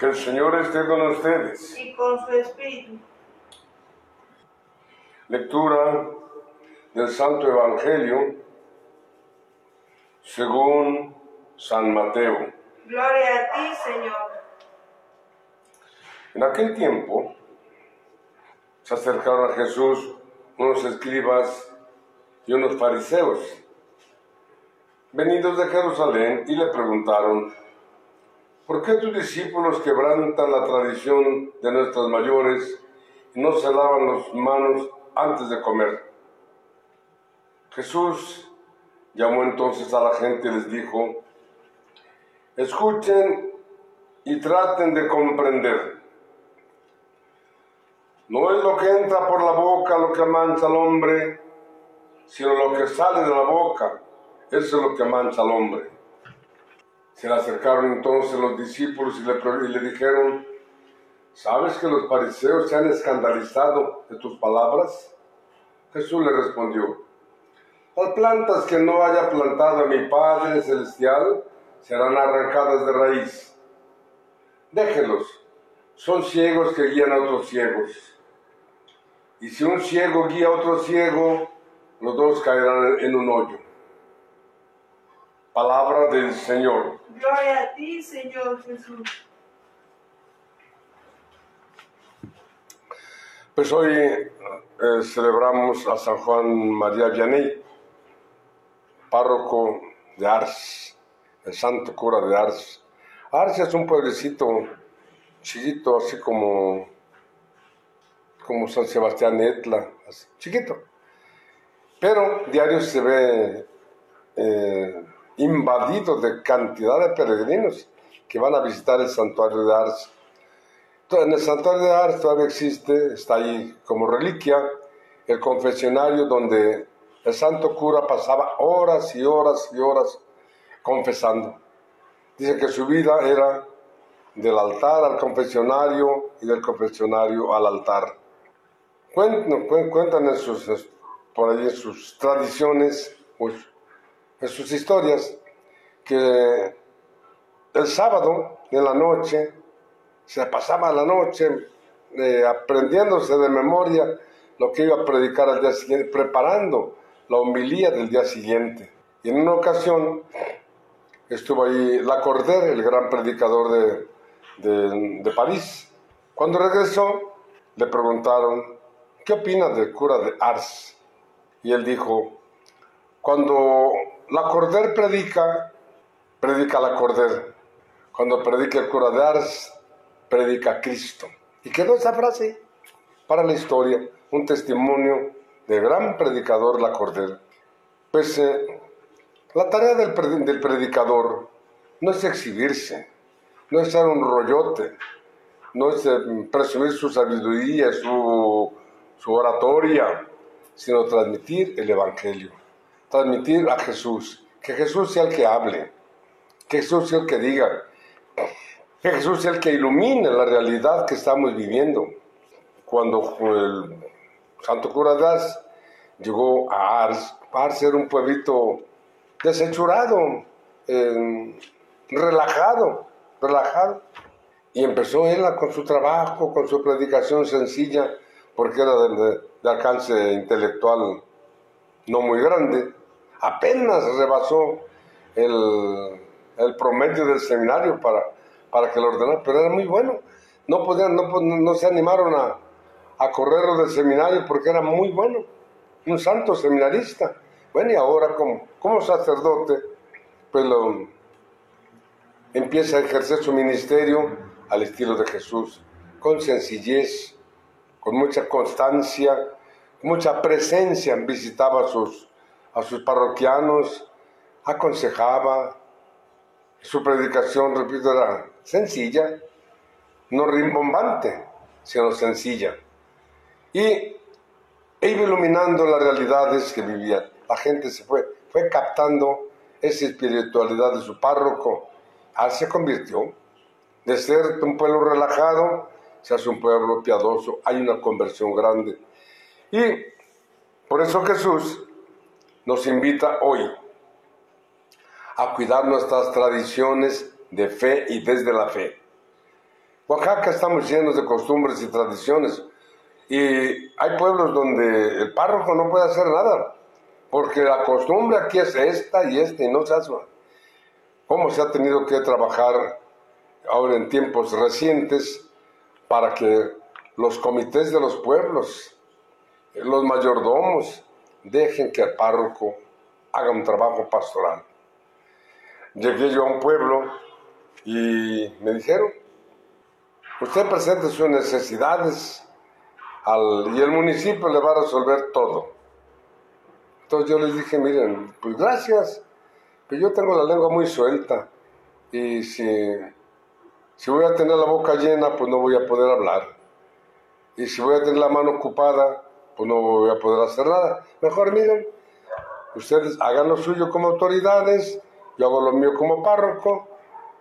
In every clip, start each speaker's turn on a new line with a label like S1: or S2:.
S1: Que el Señor esté con ustedes.
S2: y con su espíritu.
S1: Lectura del Santo Evangelio según San Mateo.
S2: Gloria a ti, Señor.
S1: En aquel tiempo se acercaron a Jesús unos escribas y unos fariseos, venidos de Jerusalén, y le preguntaron, ¿por qué tus discípulos quebrantan la tradición de nuestros mayores y no se lavan las manos antes de comer? Jesús llamó entonces a la gente y les dijo, escuchen y traten de comprender. No es lo que entra por la boca lo que mancha al hombre, sino lo que sale de la boca, eso es lo que mancha al hombre. Se le acercaron entonces los discípulos y le, dijeron, ¿sabes que los fariseos se han escandalizado de tus palabras? Jesús le respondió, las plantas que no haya plantado mi Padre Celestial serán arrancadas de raíz. Déjenlos, son ciegos que guían a otros ciegos. Y si un ciego guía a otro ciego, los dos caerán en un hoyo. Palabra del Señor.
S2: Gloria a ti, Señor Jesús.
S1: Pues hoy eh, celebramos a San Juan María Vianney, párroco de Ars, el santo cura de Ars. Ars es un pueblecito chiquito, así como, como San Sebastián Etla, así, chiquito. Pero diario se ve eh, invadido de cantidad de peregrinos que van a visitar el santuario de Ars. En el santuario de Ars todavía existe, está ahí como reliquia, el confesionario donde el santo cura pasaba horas y horas y horas confesando. Dice que su vida era del altar al confesionario y del confesionario al altar. Cuentan, por ahí sus tradiciones, pues, en sus historias, que el sábado en la noche se pasaba la noche eh, aprendiéndose de memoria lo que iba a predicar al día siguiente, preparando la homilía del día siguiente. Y en una ocasión estuvo ahí Lacordaire, el gran predicador de, de, de, París. Cuando regresó, le preguntaron, ¿qué opina del cura de Ars? Y él dijo, cuando Lacordaire predica, predica Lacordaire. Cuando predica el cura de Ars, predica Cristo. Y quedó esa frase para la historia, un testimonio de gran predicador Lacordaire. Pues eh, la tarea del, predicador no es exhibirse, no es ser un rollote, no es eh, presumir su sabiduría, su oratoria, sino transmitir el Evangelio, transmitir a Jesús, que Jesús sea el que hable, que Jesús sea el que diga, que Jesús sea el que ilumine la realidad que estamos viviendo. Cuando el Santo Cura llegó a Ars, Ars era un pueblito desechurado, eh, relajado, relajado. Y empezó él con su trabajo, con su predicación sencilla, porque era de alcance intelectual no muy grande. Apenas rebasó el, el promedio del seminario para, para que lo ordenara, pero era muy bueno. No, podían, no, no se animaron a, a correrlo del seminario porque era muy bueno, un santo seminarista. Bueno, y ahora como, como sacerdote, pues lo, empieza a ejercer su ministerio al estilo de Jesús, con sencillez, con mucha constancia, mucha presencia. Visitaba sus, a sus parroquianos, aconsejaba. Su predicación, repito, era sencilla, no rimbombante, sino sencilla. Y iba iluminando las realidades que vivía. La gente se fue, fue captando esa espiritualidad de su párroco. Ah, se convirtió. De ser un pueblo relajado, se hace un pueblo piadoso. Hay una conversión grande. Y por eso Jesús nos invita hoy a cuidar nuestras tradiciones de fe y desde la fe. Oaxaca estamos llenos de costumbres y tradiciones. Y hay pueblos donde el párroco no puede hacer nada, porque la costumbre aquí es esta y esta y no se hace. ¿Cómo se ha tenido que trabajar ahora en tiempos recientes para que los comités de los pueblos, los mayordomos, dejen que el párroco haga un trabajo pastoral? Llegué yo a un pueblo y me dijeron, usted presente sus necesidades y el municipio le va a resolver todo. Entonces yo les dije, miren, pues gracias, pero yo tengo la lengua muy suelta y si, si voy a tener la boca llena, pues no voy a poder hablar. Y si voy a tener la mano ocupada, pues no voy a poder hacer nada. Mejor miren, ustedes hagan lo suyo como autoridades, yo hago lo mío como párroco,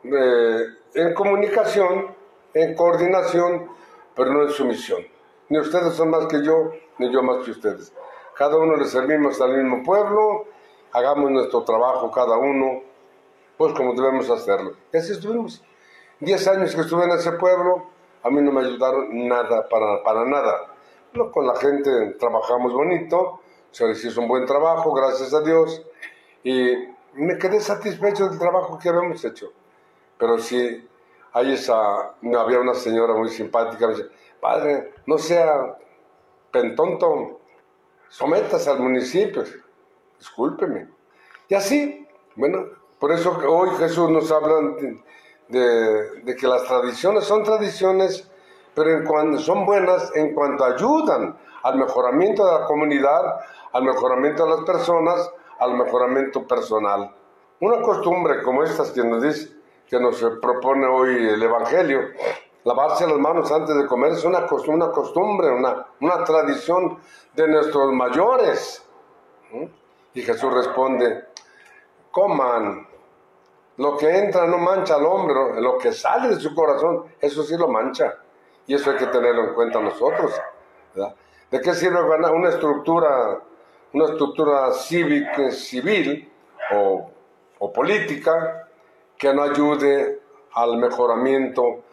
S1: eh, en comunicación, en coordinación, pero no en sumisión. Ni ustedes son más que yo, ni yo más que ustedes. Cada uno le servimos al mismo pueblo, hagamos nuestro trabajo cada uno, pues como debemos hacerlo. Y así estuvimos. Diez años que estuve en ese pueblo, a mí no me ayudaron nada, para, para nada. Con la gente trabajamos bonito, se les hizo un buen trabajo, gracias a Dios, y me quedé satisfecho del trabajo que habíamos hecho. Pero sí, hay esa, había una señora muy simpática, me dice, Padre, no sea pentonto, sométase al municipio, discúlpeme. Y así, bueno, por eso hoy Jesús nos habla de, que las tradiciones son tradiciones, pero en son buenas en cuanto ayudan al mejoramiento de la comunidad, al mejoramiento de las personas, al mejoramiento personal. Una costumbre como estas que nos dice, que nos propone hoy el Evangelio, Lavarse las manos antes de comer es una, una costumbre, una, una tradición de nuestros mayores. Y Jesús responde, coman, lo que entra no mancha al hombre, lo que sale de su corazón, eso sí lo mancha. Y eso hay que tenerlo en cuenta nosotros. ¿De qué sirve una estructura, una estructura cívica, civil o, o política que no ayude al mejoramiento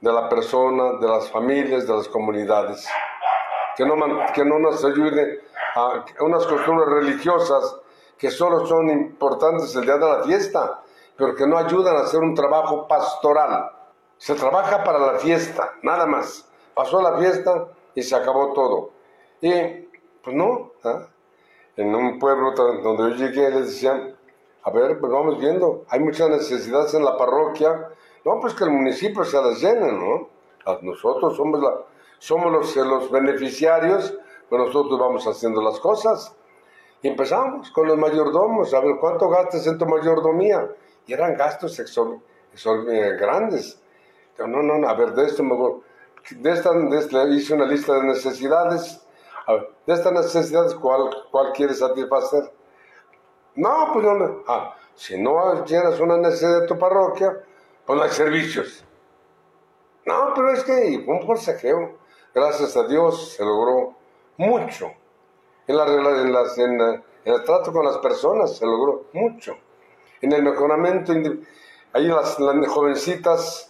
S1: de la persona, de las familias, de las comunidades. Que no, que no nos ayude a unas costumbres religiosas que solo son importantes el día de la fiesta, pero que no ayudan a hacer un trabajo pastoral. Se trabaja para la fiesta, nada más. Pasó la fiesta y se acabó todo. Y pues no, ¿ah? en un pueblo donde yo llegué les decían, a ver, pues vamos viendo, hay muchas necesidades en la parroquia, no, pues que el municipio se las llene, ¿no? Nosotros somos, la, somos los, beneficiarios, pero nosotros vamos haciendo las cosas. Y empezamos con los mayordomos, a ver cuánto gastas en tu mayordomía. Y eran gastos eh, grandes. No, no, no, a ver, de esto me de esta, de hice una lista de necesidades. De estas necesidades, ¿cuál, cuál quieres satisfacer? No, pues no. Ah, si no llenas una necesidad de tu parroquia, con los servicios. No, pero es que un forcejeo, gracias a Dios, se logró mucho. En, la, las, en, el trato con las personas se logró mucho. En el mejoramiento, ahí las jovencitas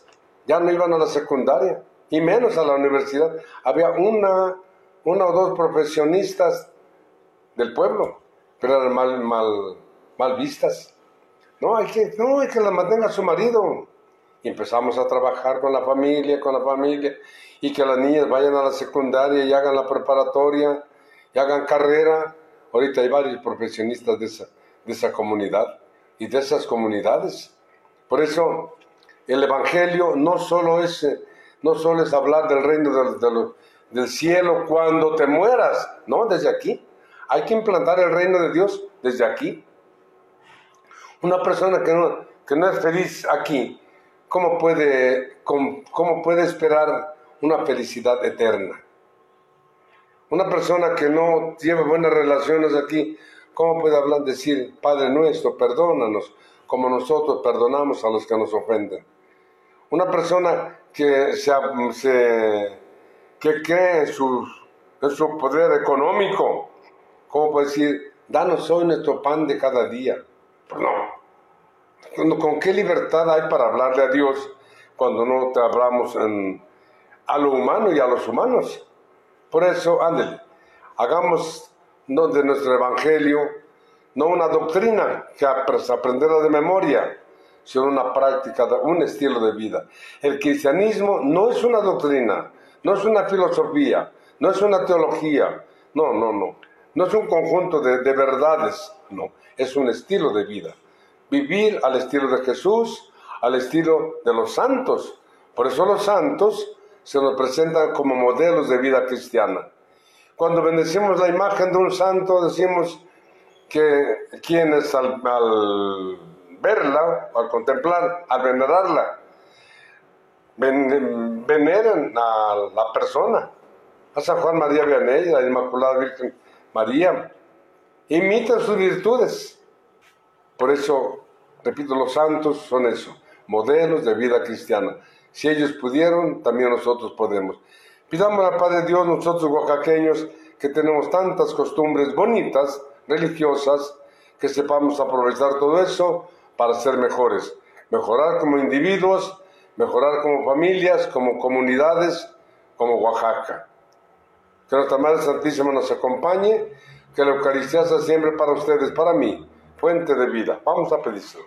S1: ya no iban a la secundaria, y menos a la universidad. Había una, una o dos profesionistas del pueblo, pero eran mal, mal, mal vistas. No, hay que, no, hay que la mantenga su marido y empezamos a trabajar con la familia, con la familia, y que las niñas vayan a la secundaria y hagan la preparatoria, y hagan carrera. Ahorita hay varios profesionistas de esa, de esa comunidad y de esas comunidades. Por eso el Evangelio no solo es, no solo es hablar del reino del, cielo cuando te mueras, no, desde aquí. Hay que implantar el reino de Dios desde aquí. Una persona que no, que no es feliz aquí, ¿cómo puede, cómo, puede esperar una felicidad eterna? Una persona que no tiene buenas relaciones aquí, ¿cómo puede hablar, decir, Padre nuestro, perdónanos, como nosotros perdonamos a los que nos ofenden? Una persona que, se, que cree en su, en su poder económico, ¿cómo puede decir, danos hoy nuestro pan de cada día? Pues no, ¿Con qué libertad hay para hablarle a Dios cuando no te hablamos a lo humano y a los humanos. Por eso, ándele, hagamos de nuestro evangelio no una doctrina que aprenderla de memoria, sino una práctica, un estilo de vida. El cristianismo no es una doctrina, no es una filosofía, no es una teología, no, no, no. No es un conjunto de, de verdades, no, es un estilo de vida. Vivir al estilo de Jesús, al estilo de los santos. Por eso los santos se nos presentan como modelos de vida cristiana. Cuando bendecimos la imagen de un santo, decimos que quienes al, al verla, al contemplar, al venerarla, ven, veneran a la persona, a San Juan María Vianney, a la Inmaculada Virgen María, imitan sus virtudes. Por eso, repito, los santos son eso, modelos de vida cristiana. Si ellos pudieron, también nosotros podemos. Pidamos al Padre Dios, nosotros oaxaqueños, que tenemos tantas costumbres bonitas, religiosas, que sepamos aprovechar todo eso para ser mejores. Mejorar como individuos, mejorar como familias, como comunidades, como Oaxaca. Que nuestra Madre Santísima nos acompañe, que la Eucaristía sea siempre para ustedes, para mí, fuente de vida. Vamos a pedírselo.